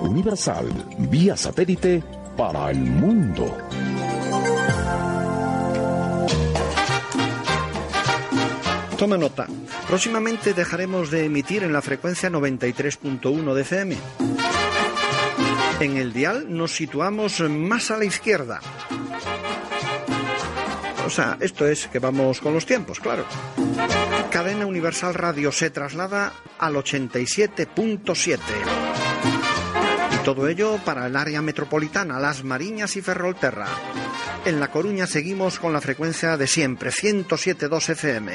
Universal, vía satélite para el mundo. Toma nota. Próximamente dejaremos de emitir en la frecuencia 93.1 de. En el dial nos situamos más a la izquierda. O sea, esto es que vamos con los tiempos, claro. Cadena Universal Radio se traslada al 87.7. Todo ello para el área metropolitana, Las Mariñas y Ferrolterra. En La Coruña seguimos con la frecuencia de siempre, 107.2 FM.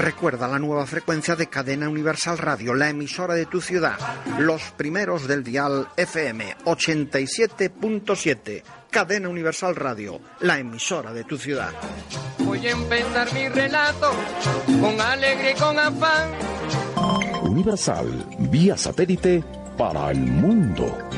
Recuerda la nueva frecuencia de Cadena Universal Radio, la emisora de tu ciudad. Los primeros del dial FM, 87.7. Cadena Universal Radio, la emisora de tu ciudad. Voy a empezar mi relato con alegre y con afán. Universal, vía satélite para el mundo.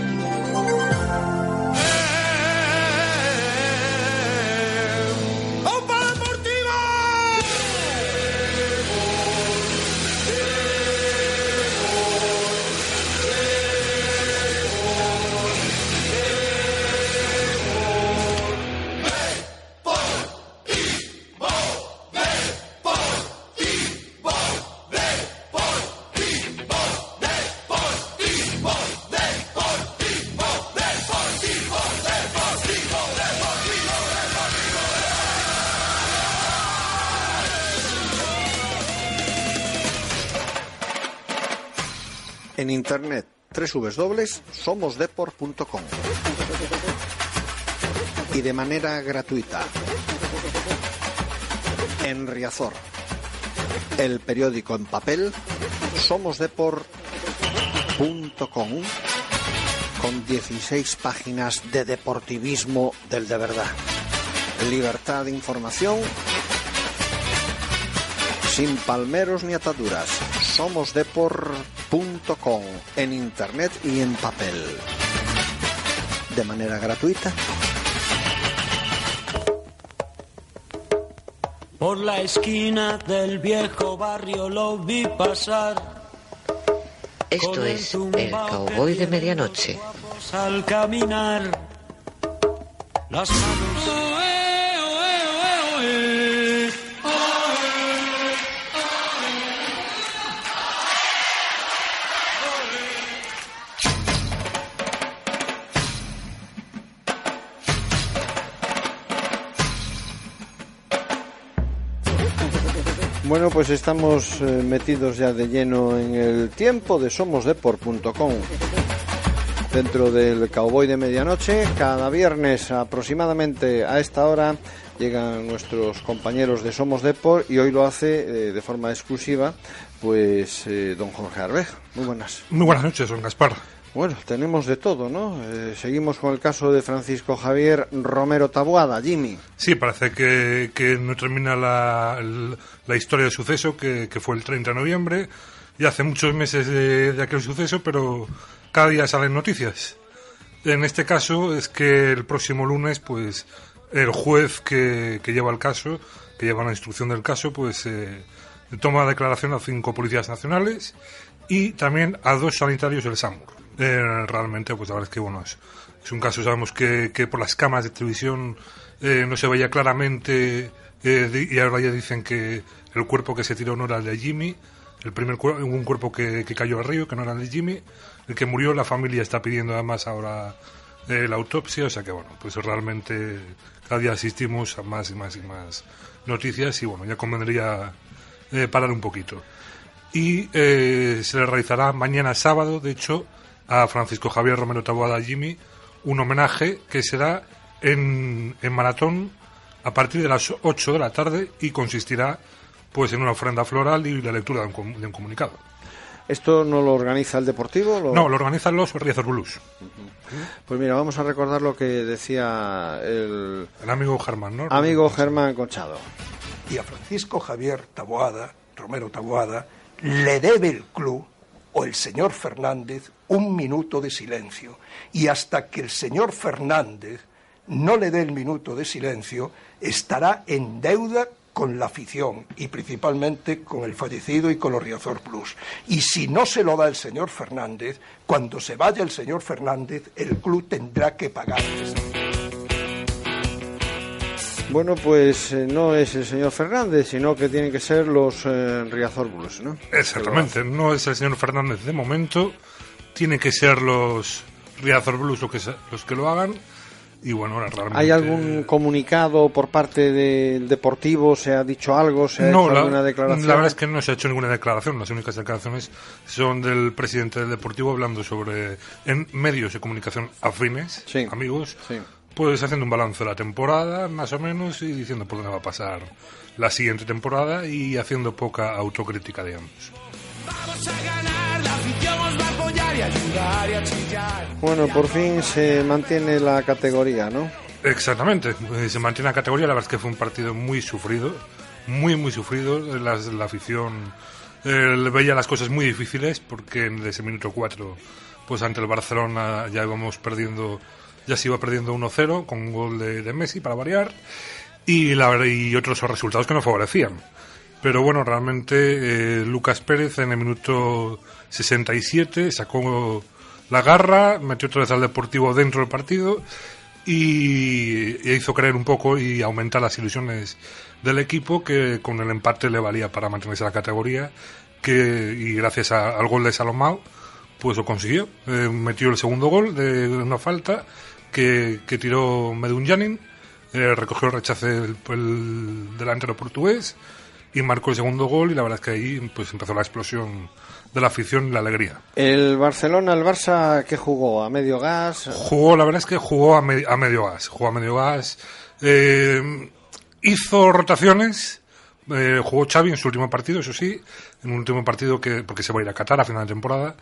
Internet www.somosdeport.com y de manera gratuita en Riazor, el periódico en papel somosdeport.com con 16 páginas de deportivismo del de verdad. Libertad de información sin palmeros ni ataduras. Somosdeport.com en internet y en papel. De manera gratuita. Por la esquina del viejo barrio lo vi pasar. Esto es el cowboy de medianoche. Al caminar, las manos. Bueno, pues estamos eh, metidos ya de lleno en el tiempo de somosdeport.com. Dentro del Cowboy de Medianoche, cada viernes aproximadamente a esta hora llegan nuestros compañeros de Somos Deport y hoy lo hace eh, de forma exclusiva pues eh, don Jorge Arbej. Muy buenas. Muy buenas noches, don Gaspar. Bueno, tenemos de todo, ¿no? Eh, seguimos con el caso de Francisco Javier Romero Tabuada, Jimmy. Sí, parece que, que no termina la, la historia del suceso, que, que, fue el 30 de noviembre. Ya hace muchos meses de, de, aquel suceso, pero cada día salen noticias. En este caso es que el próximo lunes, pues, el juez que, que lleva el caso, que lleva la instrucción del caso, pues, eh, toma declaración a cinco policías nacionales y también a dos sanitarios del SAMUR. Eh, realmente, pues la verdad es que bueno, es, es un caso, sabemos que, que, por las cámaras de televisión eh, no se veía claramente eh, y ahora ya dicen que el cuerpo que se tiró no era el de Jimmy, el primer cuerpo, un cuerpo que, que, cayó al río, que no era el de Jimmy, el que murió, la familia está pidiendo además ahora eh, la autopsia, o sea que bueno, pues realmente cada día asistimos a más y más y más noticias y bueno, ya convendría parar un poquito. Y se le realizará mañana sábado, de hecho, a Francisco Javier Romero Taboada Jimmy un homenaje que será en, en, maratón a partir de las 8 de la tarde y consistirá pues en una ofrenda floral y la lectura de un, de un comunicado. ¿Esto no lo organiza el Deportivo? Lo... No, lo organizan los Riazor Blues. Uh -huh. Pues mira, vamos a recordar lo que decía el... El amigo Germán, ¿no? Amigo Germán Conchado. Y a Francisco Javier Taboada, Romero Taboada, le debe el club o el señor Fernández un minuto de silencio. Y hasta que el señor Fernández no le dé el minuto de silencio, estará en deuda con la afición y principalmente con el fallecido y con los Riazor Plus. Y si no se lo da el señor Fernández, cuando se vaya el señor Fernández, el club tendrá que pagar. Bueno, pues eh, no es el señor Fernández, sino que tienen que ser los eh, Riazor Blues, ¿no? Exactamente, no es el señor Fernández de momento, tiene que ser los Riazor Blues los que, los que lo hagan. Y bueno, realmente... ¿Hay algún comunicado por parte del Deportivo? ¿Se ha dicho algo? ¿Se ha no, hecho la, alguna declaración? La verdad es que no se ha hecho ninguna declaración. Las únicas declaraciones son del presidente del Deportivo hablando sobre, en medios de comunicación afines, Sí. amigos, Sí. pues haciendo un balance de la temporada, más o menos, y diciendo por dónde va a pasar la siguiente temporada y haciendo poca autocrítica, digamos. Bueno, por fin se mantiene la categoría, ¿no? Exactamente, eh, se mantiene la categoría, la verdad es que fue un partido muy sufrido, muy, muy sufrido, la, afición eh, veía las cosas muy difíciles porque en ese minuto 4, pues ante el Barcelona ya íbamos perdiendo, ya se iba perdiendo 1-0 con un gol de, Messi para variar y, la, y otros resultados que no favorecían. Pero bueno, realmente eh, Lucas Pérez en el minuto 67 sacó la garra, metió otra vez al Deportivo dentro del partido y, hizo creer un poco y aumentar las ilusiones del equipo que con el empate le valía para mantenerse en la categoría que y gracias a- al gol de Salomao pues lo consiguió. Eh, metió el segundo gol de una falta que, que tiró Medunjanin eh, recogió el rechace del el delantero portugués y marcó el segundo gol y la verdad es que ahí pues empezó la explosión de la afición y la alegría El Barcelona, el Barça, ¿qué jugó? ¿A medio gas? Jugó, la verdad es que jugó a, me- a medio gas. Jugó a medio gas. eh, hizo rotaciones. eh, jugó Xavi en su último partido, eso sí. En un último partido que porque se va a ir a Qatar a final de temporada.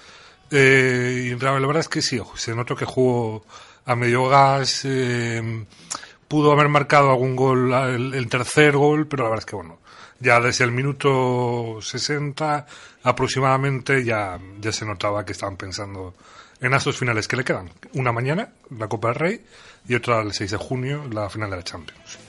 Eh, y la la verdad es que sí, se notó que jugó a medio gas. eh, pudo haber marcado algún gol, el, el tercer gol, pero la verdad es que bueno. Ya desde el minuto 60 aproximadamente ya, ya se notaba que estaban pensando en estos finales que le quedan. Una mañana, la Copa del Rey, y otra el 6 de junio, la final de la Champions.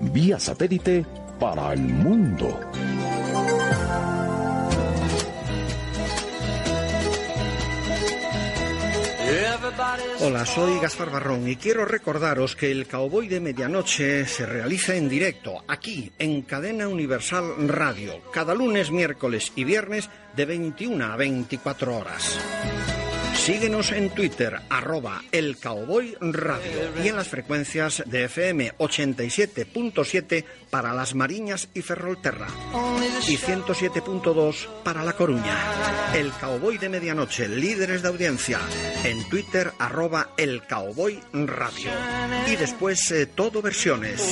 Vía satélite para el mundo. Hola, soy Gaspar Barrón y quiero recordaros que el Cowboy de Medianoche se realiza en directo, aquí, en Cadena Universal Radio, cada lunes, miércoles y viernes de 21 a 24 horas. Síguenos en Twitter, arroba el Cowboy Radio y en las frecuencias de FM 87.7 para Las Mariñas y Ferrolterra y 107.2 para La Coruña. El Cowboy de Medianoche, líderes de audiencia, en Twitter, arroba el Cowboy Radio. Y después eh, todo versiones.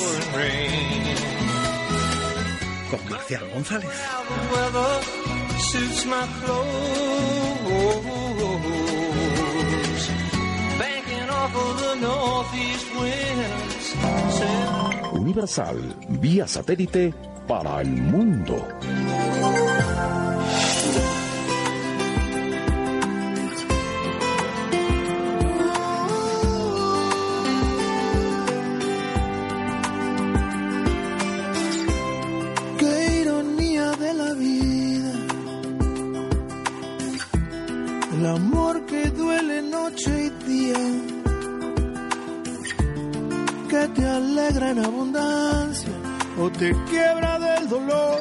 Con Marcial González. Universal, vía satélite para el mundo. En abundancia o te quiebra del dolor.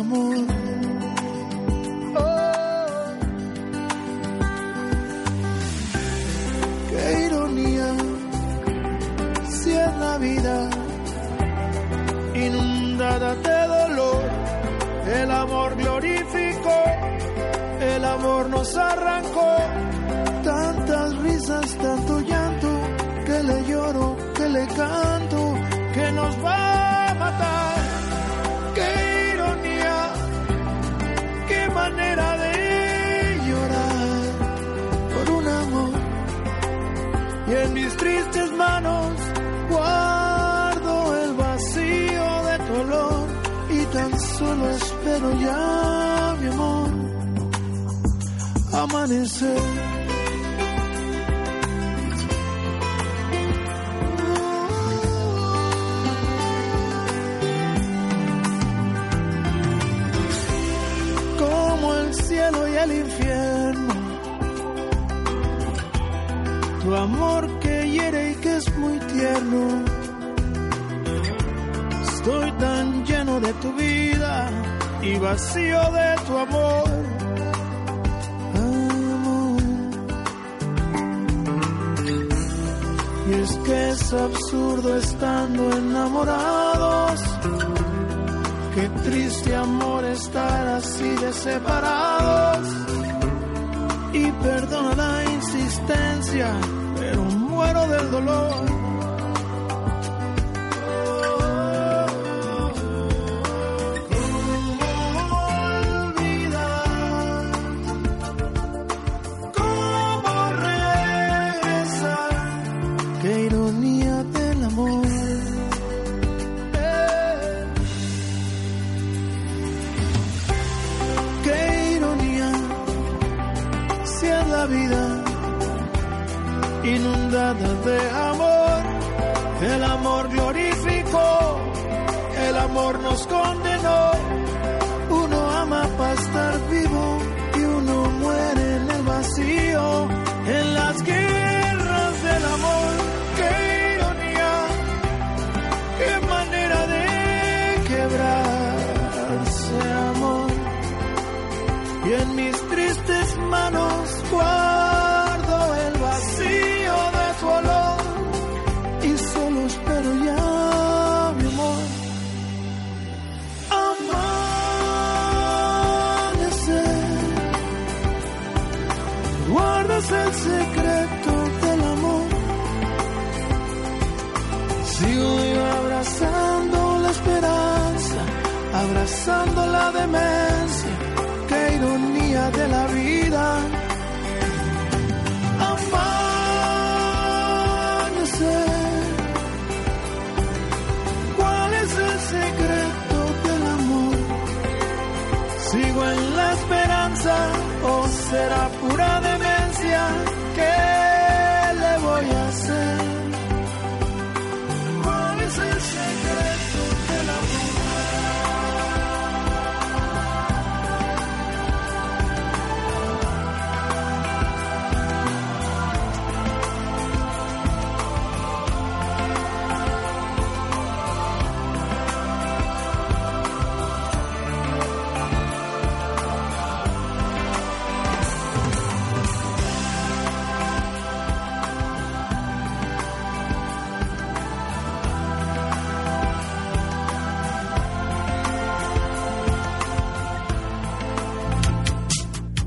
Amor. Espero ya, mi amor, amanecer. el infierno. Tu amor que hiere y que es muy tierno. Estoy tan lleno de tu y vacío de tu amor. amor. Y es que es absurdo estando enamorados Qué triste amor estar así de separados. Y perdona la insistencia, pero muero del dolor será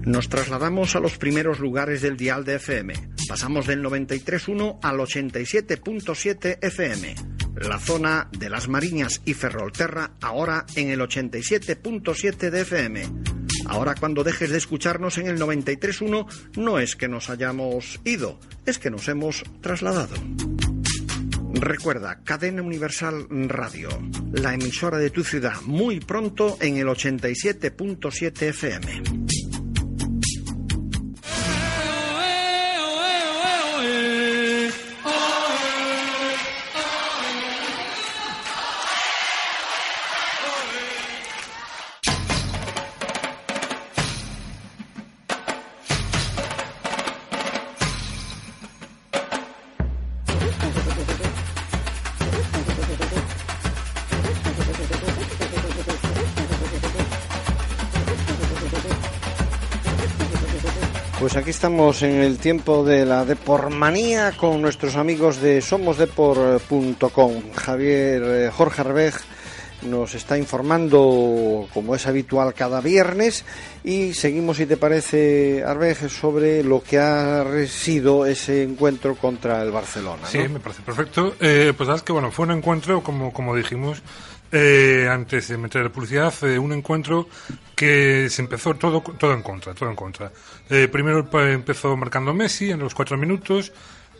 Nos trasladamos a los primeros lugares del dial de FM. Pasamos del 93.1 al 87.7 FM. La zona de Las Mariñas y Ferrolterra ahora en el 87.7 de FM. Ahora cuando dejes de escucharnos en el 93.1 no es que nos hayamos ido, es que nos hemos trasladado. Recuerda, Cadena Universal Radio, la emisora de tu ciudad, muy pronto en el 87.7 FM. Pues aquí estamos en el tiempo de la Depormanía con nuestros amigos de somosdepor.com. Javier eh, Jorge Arbej nos está informando, como es habitual, cada viernes y seguimos, si te parece, Arbej, sobre lo que ha sido ese encuentro contra el Barcelona. Sí, me parece perfecto. Eh, pues sabes que, bueno, fue un encuentro, como, como dijimos, eh, antes de meter la publicidad, eh, un encuentro que se empezó todo, todo en contra, todo en contra. Eh, primero empezó marcando Messi en los cuatro minutos,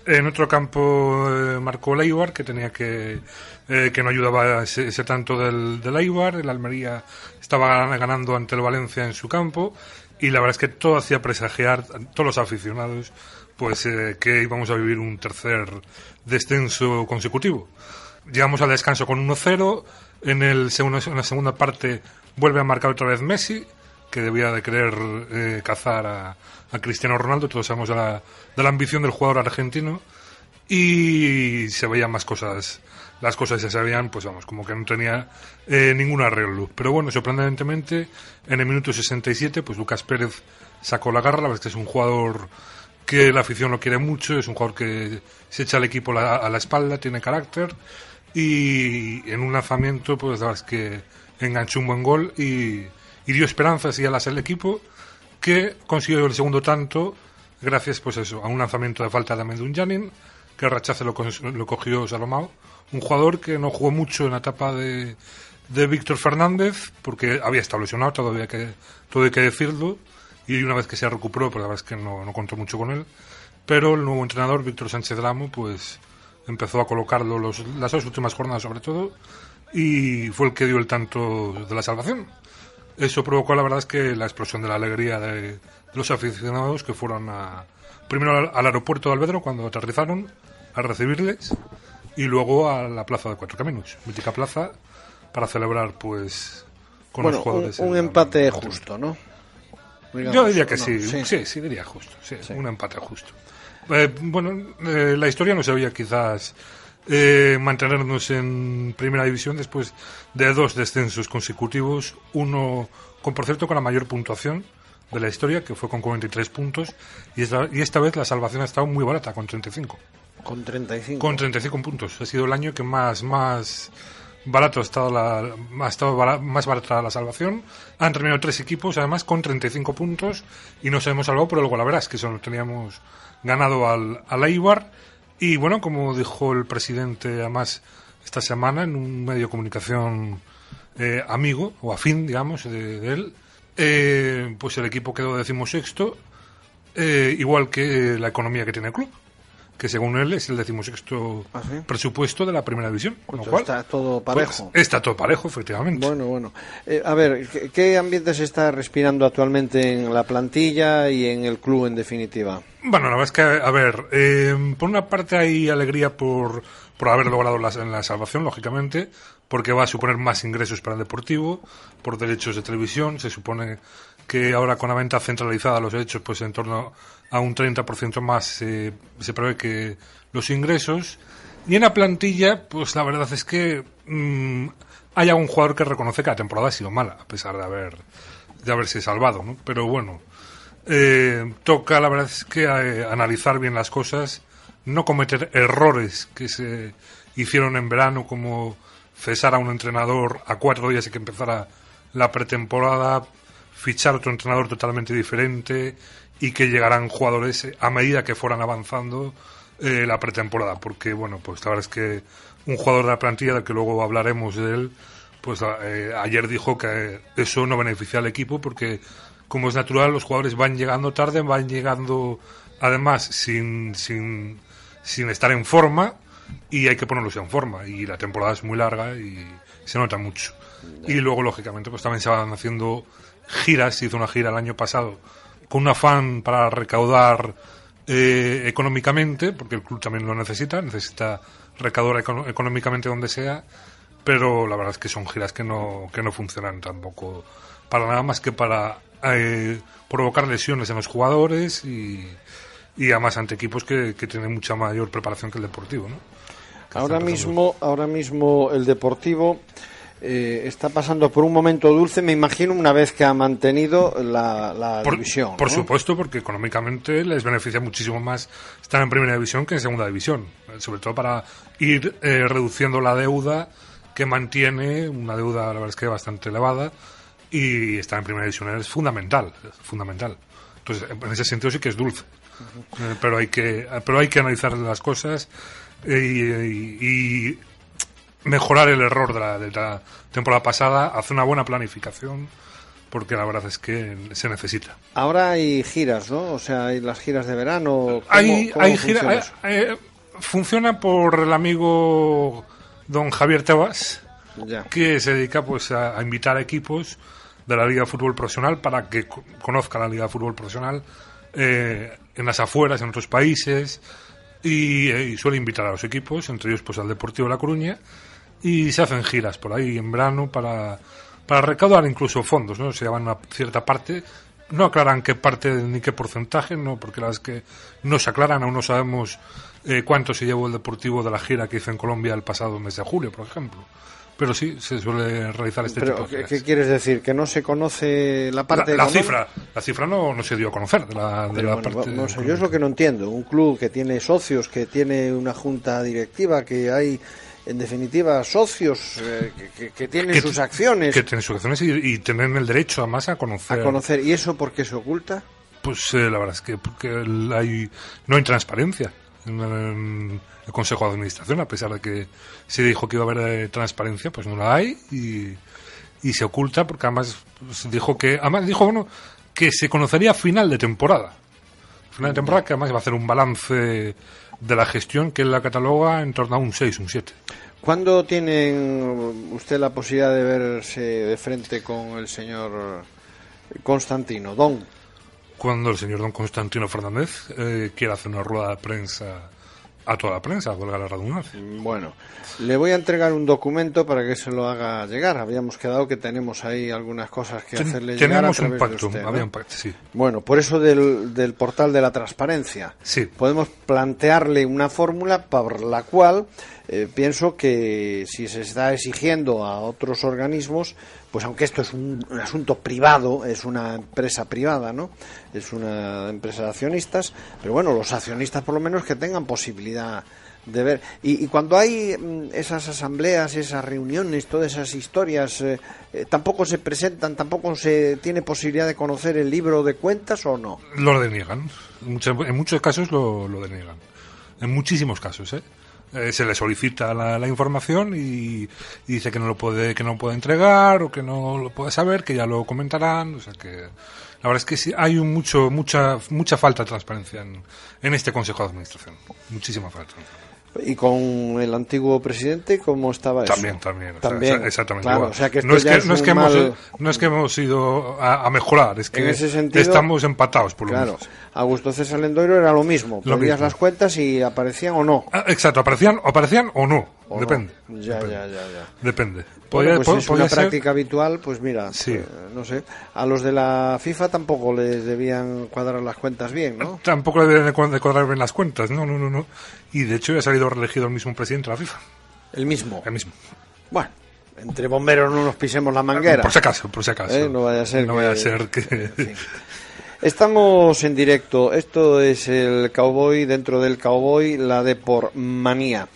en otro campo marcó Leibar, que tenía que, que no ayudaba ese, tanto del, del Eibar, el Almería estaba ganando ante el Valencia en su campo, y la verdad es que todo hacía presagiar, todos los aficionados, pues que íbamos a vivir un tercer descenso consecutivo. Llegamos al descanso con 1-0, en, el segundo, en la segunda parte vuelve a marcar otra vez Messi, que debía de querer eh, cazar a, Cristiano Ronaldo. Todos sabemos de la, de la ambición del jugador argentino. Y se veían más cosas. Las cosas ya se veían, pues vamos, como que no tenía eh, ningún arreglo. Pero bueno, sorprendentemente, en el minuto 67, pues Lucas Pérez sacó la garra. La verdad es que es un jugador que la afición lo quiere mucho. Es un jugador que se echa al equipo a la espalda, tiene carácter y en un lanzamiento pues la verdad es que enganchó un buen gol y, dio esperanzas y alas al equipo que consiguió el segundo tanto gracias pues eso a un lanzamiento de falta de Medun Janin que el rechace lo, lo cogió Salomao. Un jugador que no jugó mucho en la etapa de, de Víctor Fernández porque había estado lesionado todavía que todo hay que decirlo y una vez que se recuperó pues la verdad es que no, no contó mucho con él. Pero el nuevo entrenador Víctor Sánchez Lamo pues empezó a colocarlo los, las dos últimas jornadas sobre todo y fue el que dio el tanto de la salvación. Eso provocó la verdad es que la explosión de la alegría de, los aficionados que fueron a, primero al, aeropuerto de Albedro cuando aterrizaron a recibirles y luego a la plaza de Cuatro Caminos, mítica plaza, para celebrar pues con los jugadores. Un, empate justo, ¿no? Yo diría que sí, sí, sí, diría justo, sí, un empate justo. Eh, bueno, eh, la historia nos había quizás eh, mantenernos en primera división después de dos descensos consecutivos, uno con por cierto con la mayor puntuación de la historia, que fue con 43 puntos, y esta, y esta vez la salvación ha estado muy barata, con 35. Con 35. Con 35 puntos. Ha sido el año que más, más barato ha estado, la, ha estado más barata la salvación. Han terminado tres equipos, además, con 35 puntos, y nos hemos salvado por el verás que solo teníamos ganado al, al Eibar. Y bueno, como dijo el presidente además esta semana en un medio de comunicación eh, amigo o afín, digamos, de, él, eh, pues el equipo quedó decimosexto, eh, igual que la economía que tiene el club que según él es el decimosexto ¿Ah, presupuesto de la primera división. está todo pues, parejo. está todo parejo, efectivamente. Bueno, bueno. Eh, a ver, ¿qué, ambiente se está respirando actualmente en la plantilla y en el club en definitiva? Bueno, la verdad es que, a ver, eh, por una parte hay alegría por, por haber logrado la, la salvación, lógicamente, porque va a suponer más ingresos para el deportivo, por derechos de televisión, se supone que ahora con la venta centralizada los derechos, pues en torno a un 30% más se prevé que los ingresos. Y en la plantilla, pues la verdad es que mm, hay algún jugador que reconoce que la temporada ha sido mala, a pesar de haber de haberse salvado, ¿no? Pero bueno, eh, toca la verdad es que eh, analizar bien las cosas, no cometer errores que se hicieron en verano, como cesar a un entrenador a cuatro días y que empezara la pretemporada, fichar otro entrenador totalmente diferente, y que llegarán jugadores a medida que fueran avanzando eh, la pretemporada, porque bueno, pues la verdad es que un jugador de la plantilla, del que luego hablaremos de él, pues eh, ayer dijo que eso no beneficia al equipo porque como es natural los jugadores van llegando tarde, van llegando además sin, sin, sin estar en forma y hay que ponerlos en forma y la temporada es muy larga y se nota mucho. Y luego, lógicamente, pues también se van haciendo giras, se hizo una gira el año pasado con un afán para recaudar eh, económicamente, porque el club también lo necesita, necesita recaudar económicamente donde sea, pero la verdad es que son giras que no, que no funcionan tampoco para nada más que para eh, provocar lesiones en los jugadores y, y además ante equipos que, que tienen mucha mayor preparación que el deportivo. ¿no? Ahora mismo, ahora mismo el deportivo eh, está pasando por un momento dulce, me imagino, una vez que ha mantenido la, la Por, división. por ¿no? supuesto, porque económicamente les beneficia muchísimo más estar en primera división que en segunda división. Eh, Sobre todo para ir eh, reduciendo la deuda que mantiene, una deuda, la verdad es que bastante elevada, y estar en primera división es fundamental, es fundamental. Entonces, en ese sentido sí que es dulce. Eh, pero hay que pero hay que analizar las cosas eh, y, y mejorar el error de la, de la temporada pasada, hacer una buena planificación, porque la verdad es que se necesita. Ahora hay giras, ¿no? O sea, hay las giras de verano. ¿Cómo- Hay, cómo hay funciona gira- eso? eh, eh, funciona por el amigo don Javier Tebas, Ya. que se dedica pues a, a invitar a equipos de la Liga de Fútbol Profesional para que co- conozcan la Liga de Fútbol Profesional eh, en las afueras, en otros países, y, eh, y suele invitar a los equipos, entre ellos pues al Deportivo de La Coruña, y se hacen giras por ahí en verano para, para recaudar incluso fondos, ¿no? Se llevan una cierta parte, no aclaran qué parte ni qué porcentaje, no, porque la es que no se aclaran, aún no sabemos eh, cuánto se llevó el Deportivo de la gira que hizo en Colombia el pasado mes de julio, por ejemplo. Pero sí, se suele realizar este Pero, tipo de ¿qué, giras. qué quieres decir? ¿Que no se conoce la La, parte la económica? cifra, la cifra no, no se dio a conocer de la, de la bueno, parte no sé, yo es lo que no entiendo. Un club que tiene socios, que tiene una junta directiva, que hay, en definitiva, socios eh, que, que- tienen que- sus acciones que tienen sus acciones y, y tienen el derecho además a conocer a conocer. ¿Y eso por qué se oculta? Pues eh, la verdad es que porque hay, no hay transparencia en el, en el Consejo de Administración, a pesar de que se dijo que iba a haber eh, transparencia, pues no la hay y, y se oculta porque además pues, dijo que además dijo bueno que se conocería a final de temporada, final de temporada que además va a hacer un balance de la gestión que la cataloga en torno a un 6, un 7. ¿Cuándo tienen usted la posibilidad de verse de frente con el señor Constantino, Don? Cuando el señor don Constantino Fernández eh, quiera hacer una rueda de prensa a toda la prensa, valga la redundancia. Bueno, le voy a entregar un documento para que se lo haga llegar. Habíamos quedado que tenemos ahí algunas cosas que Ten- hacerle llegar a tenemos un través de pacto, usted, ¿no? había un pacto, sí. Bueno, por eso del, del portal de la transparencia. Sí. Podemos plantearle una fórmula por la cual eh, pienso que si se está exigiendo a otros organismos, pues aunque esto es un, un asunto privado, es una empresa privada, ¿no? Es una empresa de accionistas, pero bueno, los accionistas por lo menos que tengan posibilidad de ver. Y, y cuando hay mm, esas asambleas, esas reuniones, todas esas historias, eh, eh, tampoco se presentan, tampoco se tiene posibilidad de conocer el libro de cuentas o no. Lo deniegan. En muchos casos lo, lo deniegan. En muchísimos casos, ¿eh? Eh, se le solicita la, información y, y dice que no lo puede que no puede entregar o que no lo puede saber, que ya lo comentarán. O sea que la verdad es que sí, hay un mucho mucha mucha falta de transparencia en, en este Consejo de Administración. Muchísima falta. Y con el antiguo presidente, ¿cómo estaba eso? También, también. o sea, exactamente. claro, igual. o sea que no es que, es no es que hemos, mal- no es que hemos ido a, a mejorar, es que En ese sentido- estamos empatados por lo Claro, menos. Augusto César Lendoiro era lo mismo. Lo Pedías mismo. las cuentas y aparecían o no. Ah, exacto, aparecían, aparecían o no. O no. Depende. Ya, Depende. ya, ya, ya. Depende. Bueno, Podría- pues po- si es una ser- práctica habitual, pues mira, Sí. eh, no sé. A los de la FIFA tampoco les debían cuadrar las cuentas bien, ¿no? Tampoco le deben de cua- de cuadrar bien las cuentas, no, no, no, no. Y de hecho ya ha salido reelegido el mismo presidente de la FIFA, El mismo. el mismo. Bueno, entre bomberos no nos pisemos la manguera. Por si acaso, por si acaso. Eh, no vaya a ser No que- vaya a ser que... Estamos en directo. Esto es el Cowboy dentro del Cowboy, la de por manía.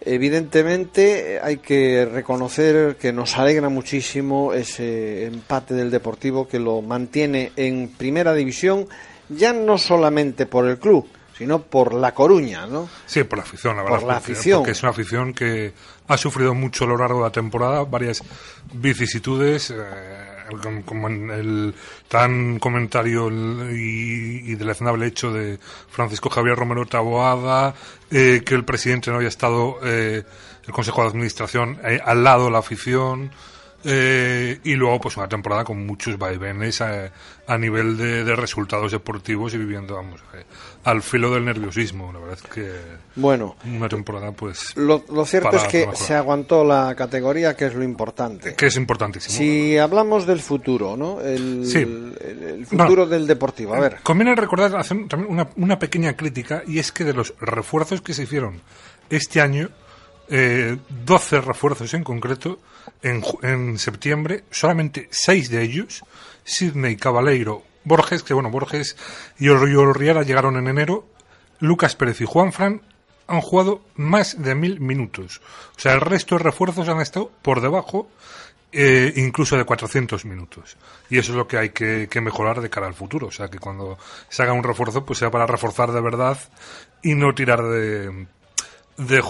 Evidentemente hay que reconocer que nos alegra muchísimo ese empate del Deportivo que lo mantiene en primera división, ya no solamente por el club, sino por La Coruña, ¿no? Sí, por la afición, la Por verdad. la porque- afición. Porque es una afición que ha sufrido mucho a lo largo de la temporada, varias vicisitudes, eh, como- en el tan comentario y, y deleznable hecho de Francisco Javier Romero Taboada, eh, que el presidente no había estado, eh, el Consejo de Administración, eh, al lado de la afición. Eh, y luego pues una temporada con muchos vaivenes a, a nivel de, de resultados deportivos y viviendo vamos eh, al filo del nerviosismo la verdad es que Bueno, una temporada pues lo, lo cierto es que se aguantó la categoría, que es lo importante. que es importantísimo Si hablamos del futuro, ¿no? El, Sí. el- el futuro del Deportivo. A ver. conviene recordar hacer también una, una pequeña crítica y es que de los refuerzos que se hicieron este año eh, 12 refuerzos en concreto en, en septiembre, solamente seis de ellos, Sidney Cabaleiro, Borges, que bueno, Borges y Riera llegaron en enero, Lucas Pérez y Juan Fran han jugado más de mil minutos. O sea, el resto de refuerzos han estado por debajo eh, incluso de 400 minutos. Y eso es lo que hay que, mejorar de cara al futuro. O sea, que cuando se haga un refuerzo, pues sea para reforzar de verdad y no tirar de, de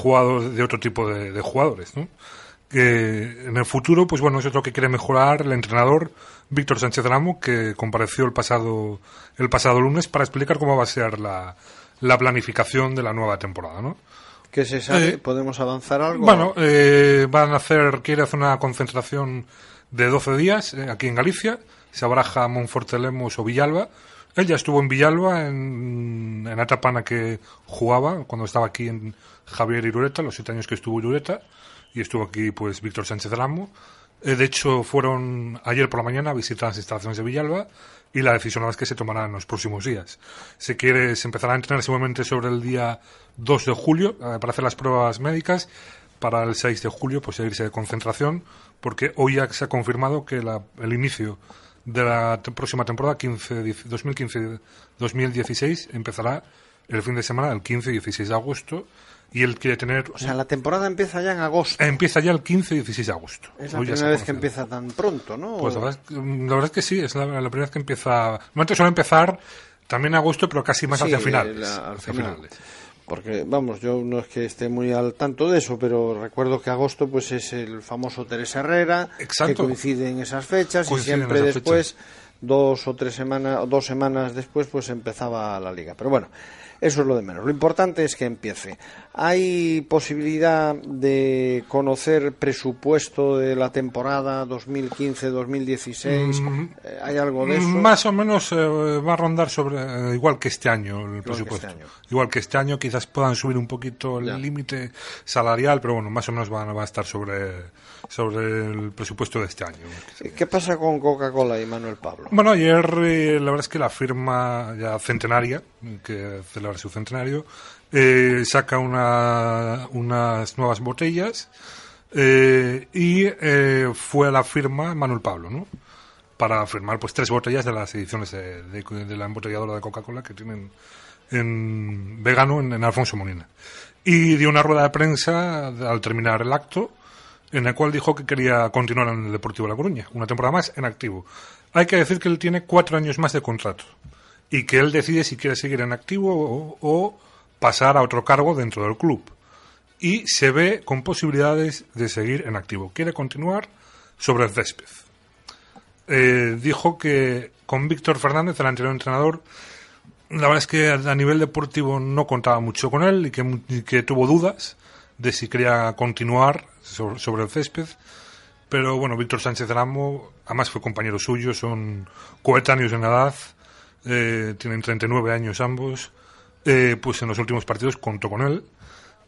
de otro tipo de, jugadores, ¿no? Que en el futuro, pues bueno, es lo que quiere mejorar el entrenador Víctor Sánchez Ramo, que compareció el pasado, el pasado lunes para explicar cómo va a ser la, la planificación de la nueva temporada, ¿no? ¿Qué se sabe? Eh, ¿Podemos avanzar algo? Bueno, eh, van a hacer, quiere hacer una concentración de 12 días eh, aquí en Galicia. Se abraja Monforte Lemos o Villalba. Él ya estuvo en Villalba, en, en la etapa en la que jugaba, cuando estaba aquí en Javier Irureta, los siete años que estuvo Irureta. Y estuvo aquí, pues, Víctor Sánchez Ramo. de hecho, fueron ayer por la mañana a visitar las instalaciones de Villalba y la decisión es que se tomará en los próximos días. Se quiere, se empezará a entrenar seguramente sobre el día 2 de julio eh, para hacer las pruebas médicas. Para el 6 de julio, pues seguirse de concentración, porque hoy ya se ha confirmado que el inicio de la próxima temporada 2015-2016 empezará el fin de semana del 15 y 16 de agosto y él quiere tener... O sea, la temporada empieza ya en agosto. Empieza ya el 15 y 16 de agosto. Es la primera vez que empieza tan pronto, ¿no? Pues la verdad, es, que sí, es la, primera vez que empieza... Normalmente suele empezar también en agosto, pero casi más hacia finales. al finales. Porque, vamos, yo no es que esté muy al tanto de eso, pero recuerdo que agosto pues es el famoso Teresa Herrera, que coincide en esas fechas y siempre después, dos o tres semanas, dos semanas después, pues empezaba la liga. Pero bueno, eso es lo de menos. Lo importante es que empiece. ¿Hay posibilidad de conocer presupuesto de la temporada 2015-2016? Mm, eh, ¿Hay algo de eso? Más o menos eh, va a rondar sobre eh, igual que este año el presupuesto. Este igual que este año quizás puedan subir un poquito el límite salarial, pero bueno, más o menos van, va a estar sobre sobre el presupuesto de este año. ¿Qué pasa con Coca-Cola y Manuel Pablo? Bueno, ayer la verdad es que la firma ya centenaria, que celebra su centenario, eh, saca una, unas nuevas botellas eh, y eh, fue a la firma Manuel Pablo, ¿no? Para firmar pues tres botellas de las ediciones de, la embotelladora de Coca-Cola que tienen en vegano en, Alfonso Molina. Y dio una rueda de prensa al terminar el acto en el cual dijo que quería continuar en el Deportivo de La Coruña, una temporada más en activo. Hay que decir que él tiene cuatro años más de contrato y que él decide si quiere seguir en activo o pasar a otro cargo dentro del club. Y se ve con posibilidades de seguir en activo. Quiere continuar sobre el césped. Eh, dijo que con Víctor Fernández, el anterior entrenador, la verdad es que a nivel deportivo no contaba mucho con él y que, que tuvo dudas de si quería continuar sobre, el césped. Pero bueno, Víctor Sánchez Ramo, además fue compañero suyo, son coetáneos en edad, eh, tienen 39 años ambos. Eh, pues en los últimos partidos contó con él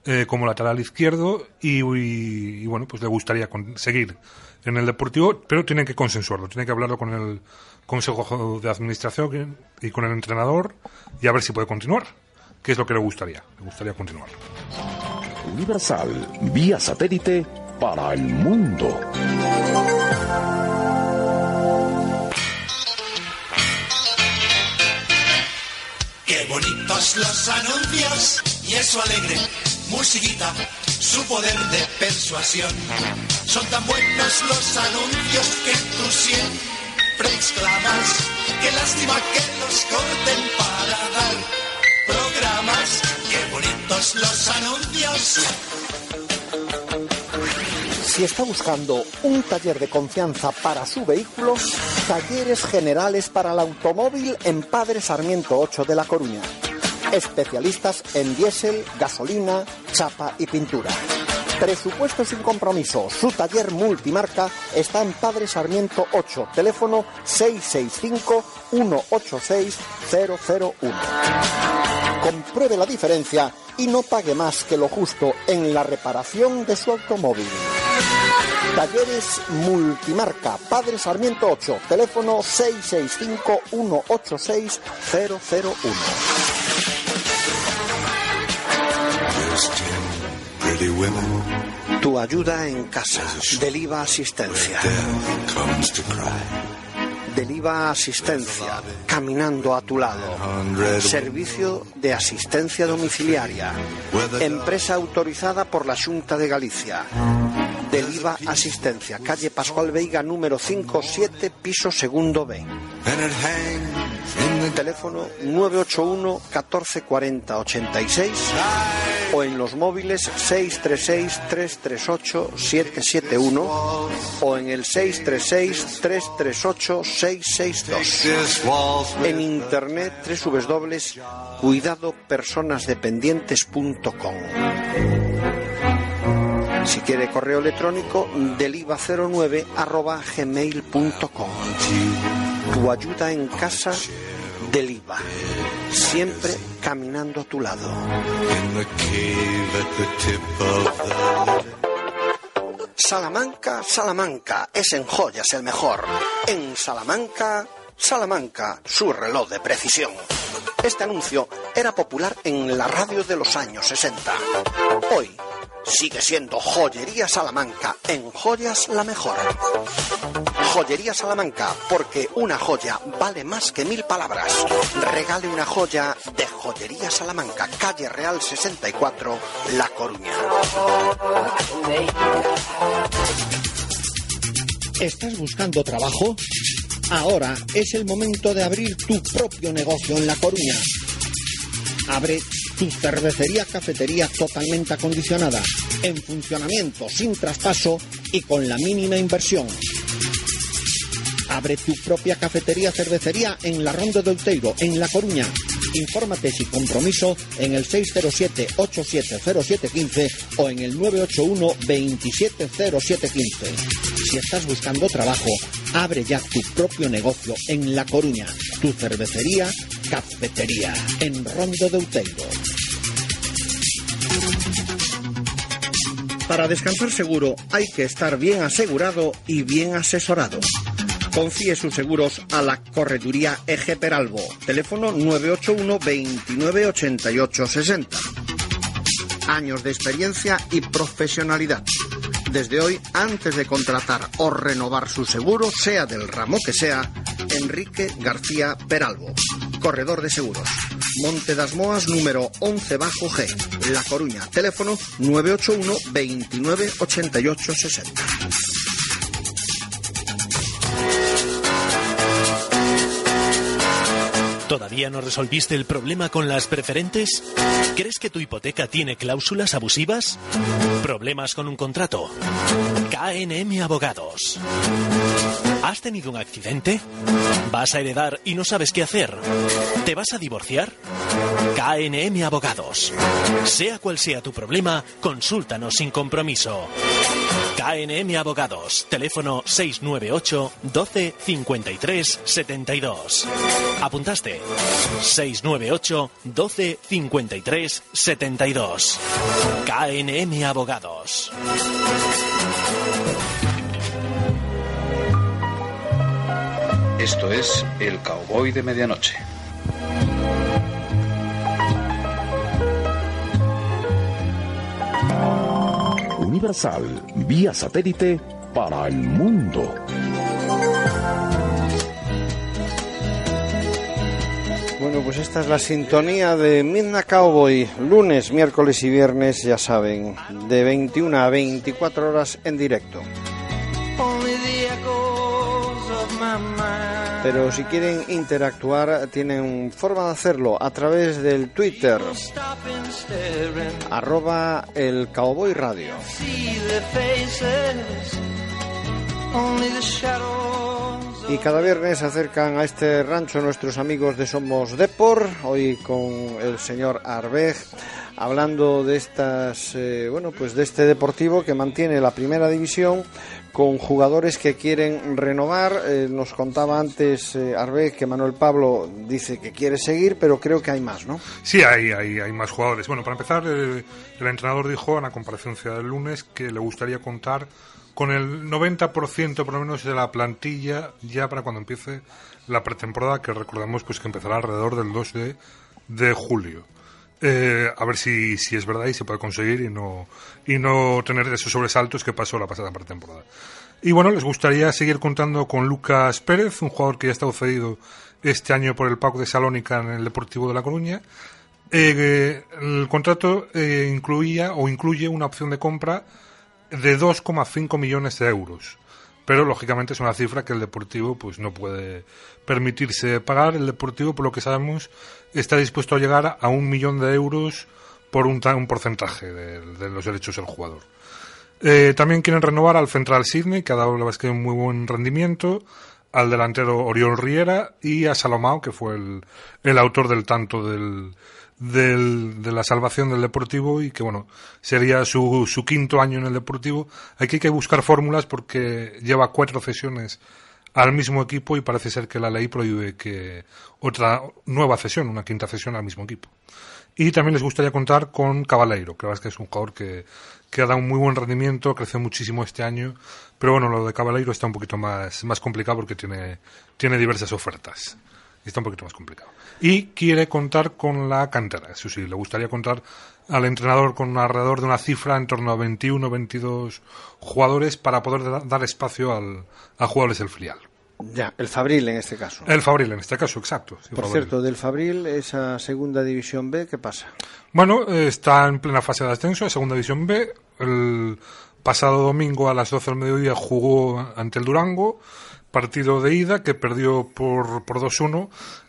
eh, como lateral izquierdo y, bueno, pues le gustaría seguir en el Deportivo, pero tienen que consensuarlo, tienen que hablarlo con el Consejo de Administración y con el entrenador y a ver si puede continuar, que es lo que le gustaría, le gustaría continuar. Universal, vía satélite para el mundo. Bonitos los anuncios y eso alegre, musiquita, su poder de persuasión. Son tan buenos los anuncios que tú siempre exclamas, qué lástima que los corten para dar programas. Qué bonitos los anuncios. Si está buscando un taller de confianza para su vehículo, Talleres Generales para el Automóvil en Padre Sarmiento 8 de La Coruña. Especialistas en diésel, gasolina, chapa y pintura. Presupuesto sin compromiso. Su taller multimarca está en Padre Sarmiento 8, teléfono 665-186-001. Compruebe la diferencia y no pague más que lo justo en la reparación de su automóvil. Talleres Multimarca, Padre Sarmiento 8, teléfono 665-186-001. pretty women Tu ayuda en casa. Deliva Asistencia. Deliva Asistencia. Caminando a tu lado. Servicio de asistencia domiciliaria. Empresa autorizada por la Junta de Galicia. Deliva Asistencia. Calle Pascual Veiga número 57, piso segundo B. Teléfono 981 1440 86 o en los móviles 636 338 771 o en el 636 338 662. En internet www.cuidadopersonasdependientes.com. Si quiere correo electrónico, deliva09 arroba gmail.com. Tu ayuda en casa Deliva. Siempre caminando a tu lado. Salamanca, Salamanca, es en joyas el mejor. En Salamanca, Salamanca, su reloj de precisión. Este anuncio era popular en la radio de los años 60. Hoy sigue siendo Joyería Salamanca, en joyas la mejor. Joyería Salamanca, porque una joya vale más que mil palabras. Regale una joya de Joyería Salamanca, calle Real 64, La Coruña. ¿Estás buscando trabajo? Ahora es el momento de abrir tu propio negocio en La Coruña. Abre tu cervecería cafetería totalmente acondicionada, en funcionamiento, sin traspaso y con la mínima inversión. Abre tu propia cafetería cervecería en la Ronda de Outeiro, en La Coruña. Infórmate sin compromiso en el 607-870715 o en el 981-270715. Si estás buscando trabajo, abre ya tu propio negocio en La Coruña, tu cervecería, cafetería, en Rondo de Outeiro. Para descansar seguro hay que estar bien asegurado y bien asesorado. Confíe sus seguros a la Correduría Eje Peralbo. Teléfono 981 29 88 60. Años de experiencia y profesionalidad. Desde hoy, antes de contratar o renovar su seguro, sea del ramo que sea, Enrique García Peralbo, corredor de seguros. Monte das Moas número 11 bajo G, La Coruña. Teléfono 981 29 88 60. ¿Todavía no resolviste el problema con las preferentes? ¿Crees que tu hipoteca tiene cláusulas abusivas? ¿Problemas con un contrato? KNM Abogados. ¿Has tenido un accidente? ¿Vas a heredar y no sabes qué hacer? ¿Te vas a divorciar? KNM Abogados. Sea cual sea tu problema, consúltanos sin compromiso. KNM Abogados. Teléfono 698 12 53 72. ¿Apuntaste? 698 12 53 72. KNM Abogados. Esto es El Cowboy de Medianoche. Universal, vía satélite para el mundo. Bueno, pues esta es la sintonía de Midnight Cowboy, lunes, miércoles y viernes, ya saben, de 21 a 24 horas en directo. Pero si quieren interactuar, tienen forma de hacerlo a través del Twitter, arroba el Cowboy Radio. Y cada viernes se acercan a este rancho nuestros amigos de Somos Depor, hoy con el señor Arbej, hablando de estas, eh, bueno, pues de este deportivo que mantiene la primera división con jugadores que quieren renovar. Eh, nos contaba antes eh, Arbej que Manuel Pablo dice que quiere seguir, pero creo que hay más, ¿no? Sí, hay, hay, hay más jugadores. Bueno, para empezar, eh, el entrenador dijo en la comparacencia del lunes que le gustaría contar con el 90% por lo menos de la plantilla ya para cuando empiece la pretemporada, que recordamos pues que empezará alrededor del 2 de, de julio. Eh, a ver si, si es verdad y se puede conseguir y no, y no tener esos sobresaltos que pasó la pasada pretemporada. Y bueno, les gustaría seguir contando con Lucas Pérez, un jugador que ya ha estado cedido este año por el Paco de Salónica en el Deportivo de La Coruña. Eh, el contrato eh, incluía o incluye una opción de compra de 2,5 millones de euros. Pero lógicamente es una cifra que el Deportivo pues no puede permitirse pagar. El Deportivo, por lo que sabemos, está dispuesto a llegar a un millón de euros por un, un porcentaje de, los derechos del jugador. Eh, también quieren renovar al Central Sydney, que ha dado la verdad que un muy buen rendimiento, al delantero Oriol Riera y a Salomao, que fue el, el autor del tanto del, de la salvación del Deportivo y que, bueno, sería su, su quinto año en el Deportivo. Aquí hay que buscar fórmulas porque lleva cuatro cesiones al mismo equipo y parece ser que la ley prohíbe que otra nueva cesión, una quinta cesión al mismo equipo. Y también les gustaría contar con Cabaleiro, que es que es un jugador que, que ha dado un muy buen rendimiento, crece muchísimo este año, pero bueno, lo de Cabaleiro está un poquito más, más complicado porque tiene, tiene diversas ofertas. Está un poquito más complicado. Y quiere contar con la cantera, eso sí, le gustaría contar al entrenador con alrededor de una cifra en torno a 21 22 jugadores para poder dar espacio al, a jugadores del filial. Ya, el Fabril en este caso. El Fabril en este caso, exacto. Por cierto, del Fabril, esa segunda división B, ¿qué pasa? Bueno, está en plena fase de ascenso, segunda división B. El pasado domingo a las 12 del mediodía jugó ante el Durango, partido de ida que perdió por, por 2-1,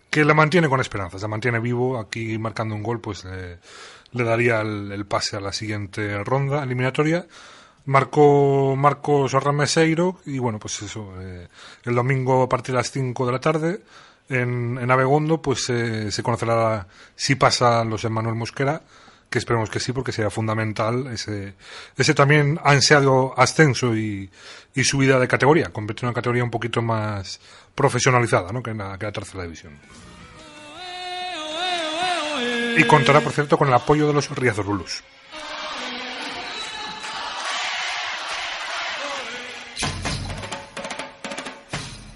que le mantiene con esperanzas, le mantiene vivo. Aquí marcando un gol, pues le daría el pase a la siguiente ronda eliminatoria marcó Marcos Rameseiro y bueno, pues eso, eh, el domingo a partir de las 5 de la tarde en, en Abegondo pues eh, se conocerá si pasa los Manuel Mosquera, que esperemos que sí porque sería fundamental ese, ese también ansiado ascenso y, y subida de categoría, competir en una categoría un poquito más profesionalizada ¿no? que, en la, que la tercera división. Y contará, por cierto, con el apoyo de los Riazorulus.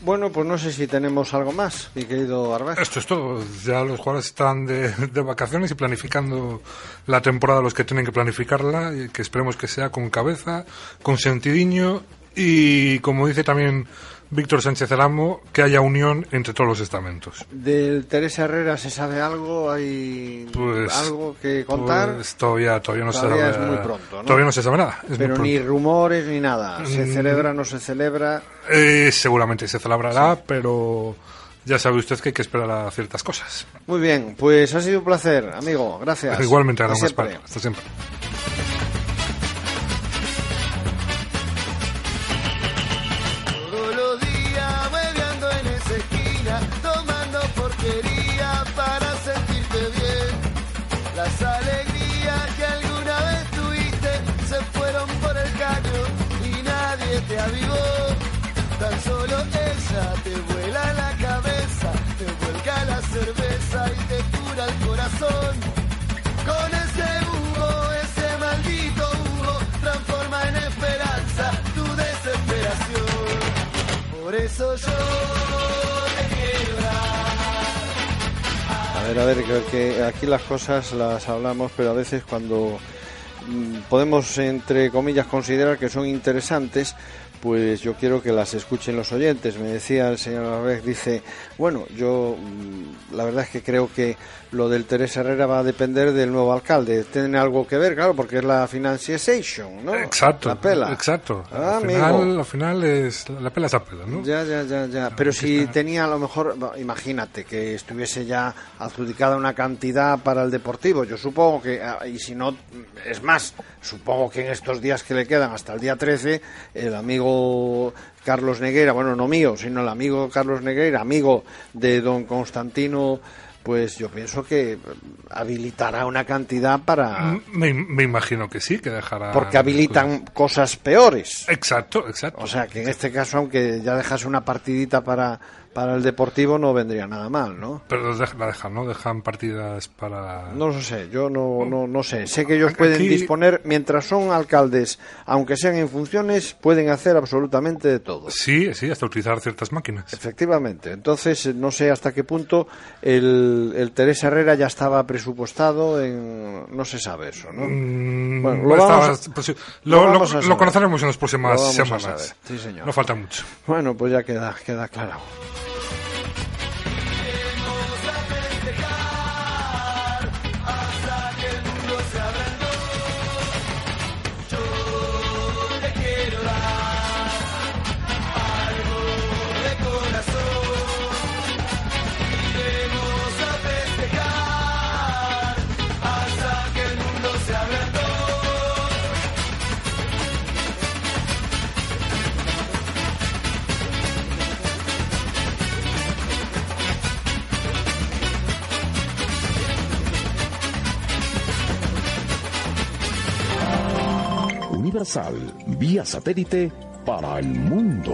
Bueno, pues no sé si tenemos algo más, mi querido Arbaz. Esto es todo. Ya los jugadores están de, vacaciones y planificando la temporada los que tienen que planificarla, y que esperemos que sea con cabeza, con sentidiño y, como dice también Víctor Sánchez Elamo, que haya unión entre todos los estamentos. ¿Del Teresa Herrera se sabe algo? ¿Hay pues, algo que contar? Pues todavía, todavía no se sabe. Es muy pronto, Todavía no se sabe nada. Pero ni rumores ni nada. ¿Se mm. celebra no se celebra? Eh, seguramente se celebrará, pero ya sabe usted que hay que esperar a ciertas cosas. Muy bien, pues ha sido un placer, amigo. Gracias. Igualmente, Gaspar. Hasta siempre. Con ese Hugo, ese maldito Hugo, transforma en esperanza tu desesperación. Por eso yo te quiero A ver, a ver, que aquí las cosas las hablamos, pero a veces cuando podemos, entre comillas, considerar que son interesantes, pues yo quiero que las escuchen los oyentes. Me decía el señor Arbeck, dice, bueno, yo mm, la verdad es que creo que lo del Teresa Herrera va a depender del nuevo alcalde. Tiene algo que ver, claro, porque es la financiation, ¿no? Exacto. La pela. Exacto. Ah, al, final, al, final, es la pela es la pela, ¿no? Ya, ya, ya, ya. Pero si tenía a lo mejor, imagínate que estuviese ya adjudicada una cantidad para el deportivo. Yo supongo que, ah, y si no, es más, supongo que en estos días que le quedan hasta el día 13, el amigo Carlos Neguera, bueno, no mío, sino el amigo Carlos Neguera, amigo de don Constantino pues yo pienso que habilitará una cantidad para... Me, me imagino que sí, que dejará... Porque habilitan cosas peores. Exacto, exacto. O sea, que en este caso, aunque ya dejas una partidita para, para el Deportivo no vendría nada mal, ¿no? Pero la dejan, ¿no? Dejan partidas para... No lo sé, yo no, no, no sé. Sé que ellos pueden disponer, mientras son alcaldes, aunque sean en funciones, pueden hacer absolutamente de todo. Sí, sí, hasta utilizar ciertas máquinas. Efectivamente. Entonces, no sé hasta qué punto el, el Teresa Herrera ya estaba presupuestado en... No se sabe eso, ¿no? Mm, bueno, lo, vamos, pues lo, conoceremos en las próximas semanas. Sí, señor. No falta mucho. Bueno, pues ya queda, queda claro. Vía satélite para el mundo.